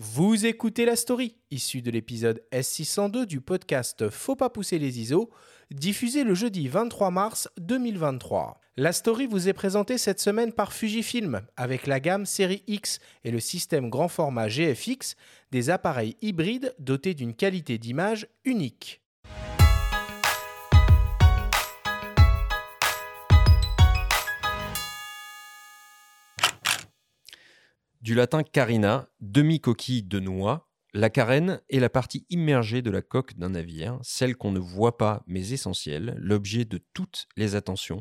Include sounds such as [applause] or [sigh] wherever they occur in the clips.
Vous écoutez la story, issue de l'épisode S602 du podcast Faut pas pousser les ISO, diffusé le jeudi 23 mars 2023. La story vous est présentée cette semaine par Fujifilm, avec la gamme Série X et le système grand format GFX, des appareils hybrides dotés d'une qualité d'image unique. Du latin carina, demi-coquille de noix, la carène est la partie immergée de la coque d'un navire, celle qu'on ne voit pas mais essentielle, l'objet de toutes les attentions,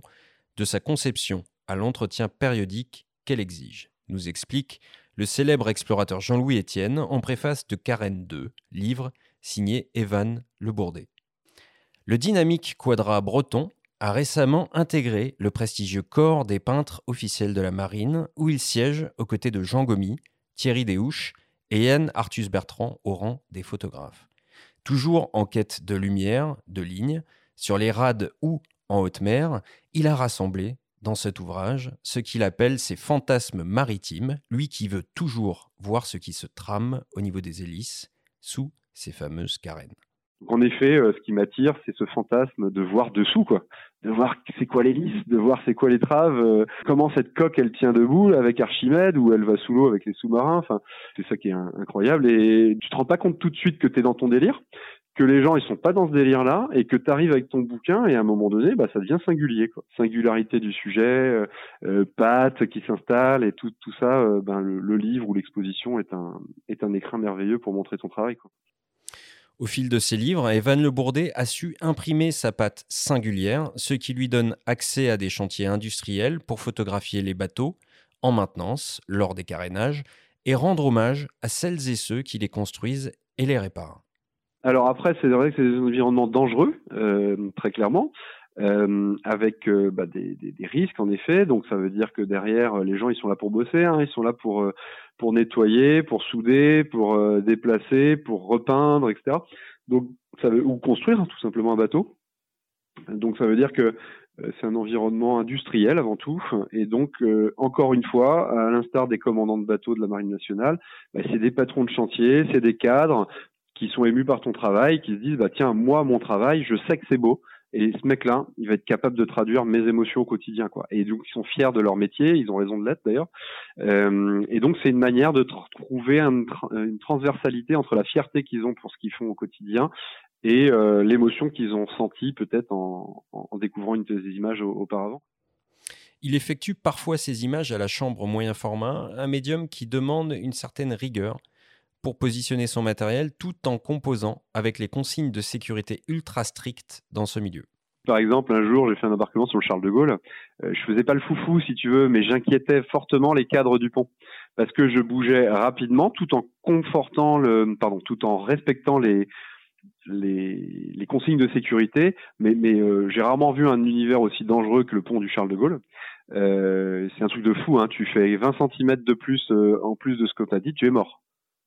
de sa conception à l'entretien périodique qu'elle exige, nous explique le célèbre explorateur Jean-Louis Étienne en préface de Carène 2, livre signé Evan Le Bourdet. Le dynamique quadra breton a récemment intégré le prestigieux corps des peintres officiels de la marine, où il siège aux côtés de Jean Gomy, Thierry Desouches et Yann Arthus Bertrand au rang des photographes. Toujours en quête de lumière, de lignes, sur les rades ou en haute mer, il a rassemblé dans cet ouvrage ce qu'il appelle ses fantasmes maritimes, lui qui veut toujours voir ce qui se trame au niveau des hélices sous ces fameuses carènes. En effet, euh, ce qui m'attire, c'est ce fantasme de voir dessous, quoi. De voir c'est quoi l'hélice, de voir c'est quoi les traves, euh, comment cette coque elle tient debout avec Archimède ou elle va sous l'eau avec les sous-marins. Enfin, c'est ça qui est incroyable. Et tu te rends pas compte tout de suite que tu es dans ton délire, que les gens ils sont pas dans ce délire-là et que tu arrives avec ton bouquin et à un moment donné, bah ça devient singulier, quoi. Singularité du sujet, euh, euh qui s'installe et tout tout ça. ben le, le livre ou l'exposition est un est un écrin merveilleux pour montrer ton travail, quoi. Au fil de ses livres, Evan Le Bourdet a su imprimer sa patte singulière, ce qui lui donne accès à des chantiers industriels pour photographier les bateaux en maintenance lors des carénages et rendre hommage à celles et ceux qui les construisent et les réparent. Alors après, c'est vrai que c'est des environnements dangereux, euh, très clairement. Euh, avec euh, bah, des, des, des, risques en effet. Donc ça veut dire que derrière, les gens ils sont là pour bosser, hein, ils sont là pour euh, pour nettoyer, pour souder, pour euh, déplacer, pour repeindre, etc. Donc ça veut ou construire hein, tout simplement un bateau. Donc ça veut dire que c'est un environnement industriel avant tout, et donc encore une fois, à l'instar des commandants de bateaux de la Marine nationale, bah, c'est des patrons de chantier, c'est des cadres qui sont émus par ton travail, qui se disent bah tiens moi mon travail, je sais que c'est beau, et ce mec-là, il va être capable de traduire mes émotions au quotidien, quoi. Et donc, ils sont fiers de leur métier, ils ont raison de l'être d'ailleurs. Euh, et donc, c'est une manière de trouver une transversalité entre la fierté qu'ils ont pour ce qu'ils font au quotidien et euh, l'émotion qu'ils ont sentie peut-être en, en, découvrant une de ces images auparavant. Il effectue parfois ces images à la chambre moyen format, un médium qui demande une certaine rigueur pour positionner son matériel tout en composant avec les consignes de sécurité ultra strictes dans ce milieu. Par exemple, un jour, j'ai fait un embarquement sur le Charles de Gaulle. Euh, je faisais pas le foufou, si tu veux, mais j'inquiétais fortement les cadres du pont parce que je bougeais rapidement, tout en confortant le, pardon, tout en respectant les les, consignes de sécurité. Mais, euh, j'ai rarement vu un univers aussi dangereux que le pont du Charles de Gaulle. Euh, c'est un truc de fou. Hein. Tu fais 20 cm de plus en plus de ce que tu as dit, tu es mort.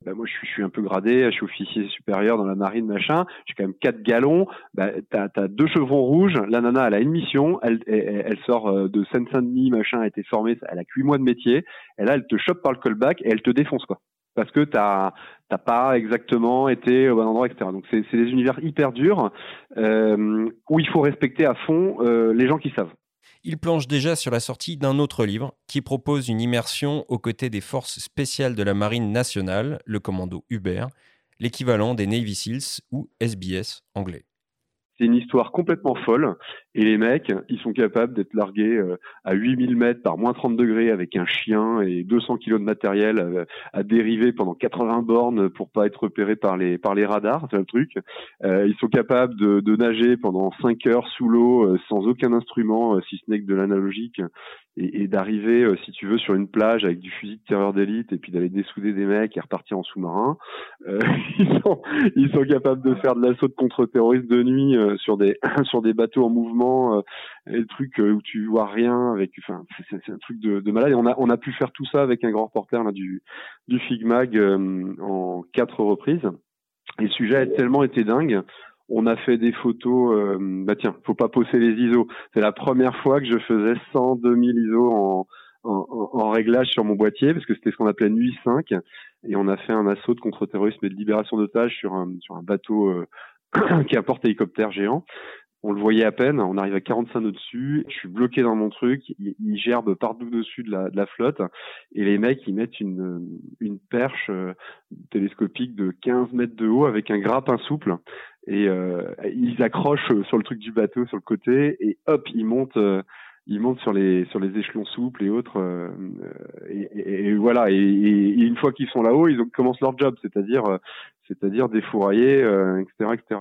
Bah, moi je suis, je suis, un peu gradé, je suis officier supérieur dans la marine, machin, j'ai quand même quatre galons, bah, t'as as deux chevrons rouges, la nana elle a une mission, elle, elle, elle sort euh, de Seine-Saint-Denis, machin, elle a été formée, elle a huit mois de métier, et là elle te chope par le callback et elle te défonce quoi. Parce que t'as t'as pas exactement été au bon endroit, etc. Donc c'est des univers hyper durs euh, où il faut respecter à fond euh, les gens qui savent. Il plonge déjà sur la sortie d'un autre livre qui propose une immersion aux côtés des forces spéciales de la Marine nationale, le commando Hubert, l'équivalent des Navy SEALs ou SBS anglais. C'est une histoire complètement folle. Et les mecs, ils sont capables d'être largués euh, à 8000 mètres par moins 30 degrés avec un chien et 200 kilos de matériel euh, à, dériver pendant 80 bornes pour pas être repérés par les par les radars, c'est le truc. Euh, ils sont capables de, nager pendant 5 heures sous l'eau sans aucun instrument, si ce n'est que de l'analogique, et, d'arriver, si tu veux, sur une plage avec du fusil de terreur d'élite et puis d'aller dessouder des mecs et repartir en sous-marin. [laughs] ils, sont, capables de faire de l'assaut de contre-terroristes de nuit sur des [laughs] sur des bateaux en mouvement euh, le truc euh, où tu vois rien c'est un truc de, de, malade. Et on a pu faire tout ça avec un grand reporter du du Figmag euh, en quatre reprises. Et le sujet a tellement été dingue. On a fait des photos bah tiens faut pas poser les ISO. C'est la première fois que je faisais 100 2000 ISO en réglage sur mon boîtier parce que c'était ce qu'on appelait Nuit 5 et on a fait un assaut de contre-terrorisme et de libération d'otages sur un, bateau euh, [clears throat] qui est un porte-hélicoptère géant. On le voyait à peine, on arrive à 45 nœuds dessus, je suis bloqué dans mon truc, il, gerbe partout dessus de la, flotte, et les mecs ils mettent une, perche euh, télescopique de 15 mètres de haut avec un grappin souple, et euh, ils accrochent sur le truc du bateau sur le côté, et hop, ils montent il monte sur les sur les échelons souples et autres euh, et, voilà. Et, une fois qu'ils sont là-haut ils commencent leur job c'est-à-dire euh, c'est-à-dire défourailler etc euh, etc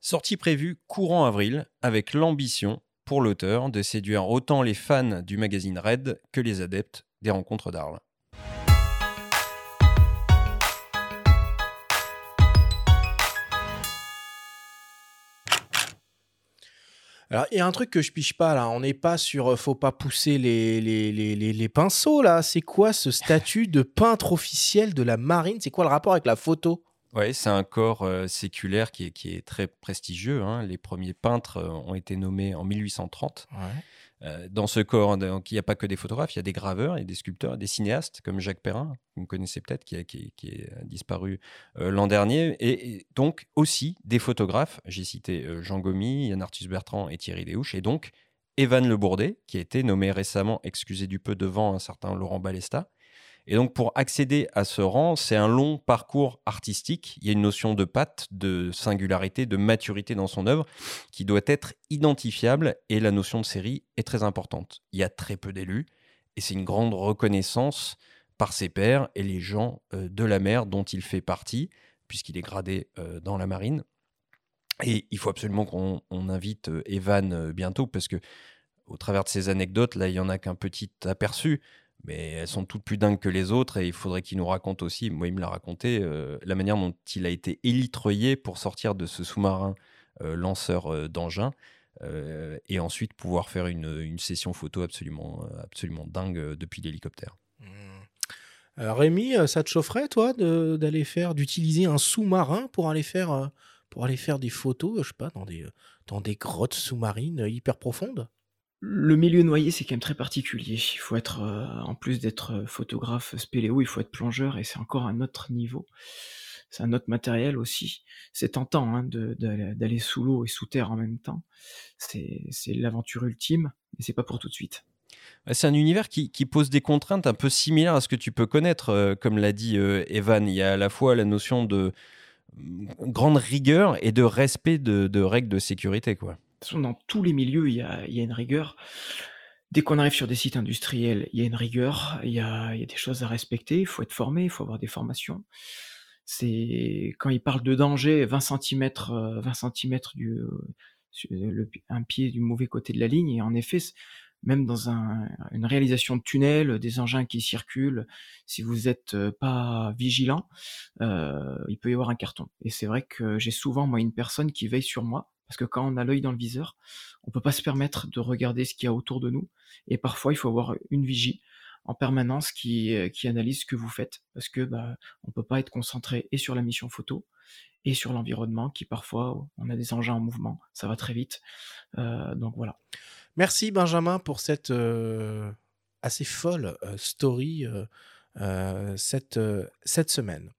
sortie prévue courant avril avec l'ambition pour l'auteur de séduire autant les fans du magazine Red que les adeptes des rencontres d'Arles Alors, il y a un truc que je piche pas là. On n'est pas sur. Euh, faut pas pousser les, les, les, les pinceaux là. C'est quoi ce statut de peintre officiel de la marine? C'est quoi le rapport avec la photo? Oui, c'est un corps euh, séculaire qui est, qui est très prestigieux. Hein. Les premiers peintres euh, ont été nommés en 1830. Ouais. Euh, dans ce corps, il n'y a pas que des photographes, il y a des graveurs, il y a des sculpteurs, des cinéastes comme Jacques Perrin, que vous connaissez peut-être, qui, est disparu euh, l'an dernier, et, donc aussi des photographes. J'ai cité euh, Jean Gomy, Yann Arthus Bertrand et Thierry Léouche, et donc Evan Le Bourdet, qui a été nommé récemment, excusez du peu, devant un certain Laurent Balesta. Et donc, pour accéder à ce rang, c'est un long parcours artistique. Il y a une notion de patte, de singularité, de maturité dans son œuvre qui doit être identifiable et la notion de série est très importante. Il y a très peu d'élus et c'est une grande reconnaissance par ses pairs et les gens euh, de la mer dont il fait partie, puisqu'il est gradé euh, dans la marine. Et il faut absolument qu'on invite euh, Evan bientôt parce que au travers de ces anecdotes, là, il y en a qu'un petit aperçu, mais elles sont toutes plus dingues que les autres et il faudrait qu'il nous raconte aussi, moi il me l'a raconté, euh, la manière dont il a été élitreillé pour sortir de ce sous-marin euh, lanceur euh, d'engins et ensuite pouvoir faire une, session photo absolument, absolument dingue depuis l'hélicoptère. Mmh. Rémi, ça te chaufferait toi d'aller faire, d'utiliser un sous-marin pour aller faire, pour aller faire des photos, je sais pas, dans des, dans des grottes sous-marines hyper profondes? Le milieu noyé, c'est quand même très particulier. Il faut être, euh, en plus d'être euh, photographe spéléo, il faut être plongeur et c'est encore un autre niveau. C'est un autre matériel aussi. C'est tentant hein, d'aller sous l'eau et sous terre en même temps. C'est l'aventure ultime, mais c'est pas pour tout de suite. C'est un univers qui, pose des contraintes un peu similaires à ce que tu peux connaître, euh, comme l'a dit Evan. Il y a à la fois la notion de mm, grande rigueur et de respect de, de règles de sécurité, quoi dans tous les milieux, il y a, une rigueur. Dès qu'on arrive sur des sites industriels, il y a une rigueur, il y a, des choses à respecter, il faut être formé, il faut avoir des formations. C'est quand il parle de danger, 20 cm, 20 cm du, un pied du mauvais côté de la ligne, et en effet, même dans une réalisation de tunnel, des engins qui circulent, si vous n'êtes pas vigilant, euh, il peut y avoir un carton. Et c'est vrai que j'ai souvent moi une personne qui veille sur moi parce que quand on a l'œil dans le viseur, on peut pas se permettre de regarder ce qu'il y a autour de nous. Et parfois, il faut avoir une vigie en permanence qui, euh, qui analyse ce que vous faites. Parce que bah, on peut pas être concentré et sur la mission photo et sur l'environnement qui parfois, on a des engins en mouvement, ça va très vite. Euh, donc voilà. Merci Benjamin pour cette euh, assez folle story cette, cette semaine.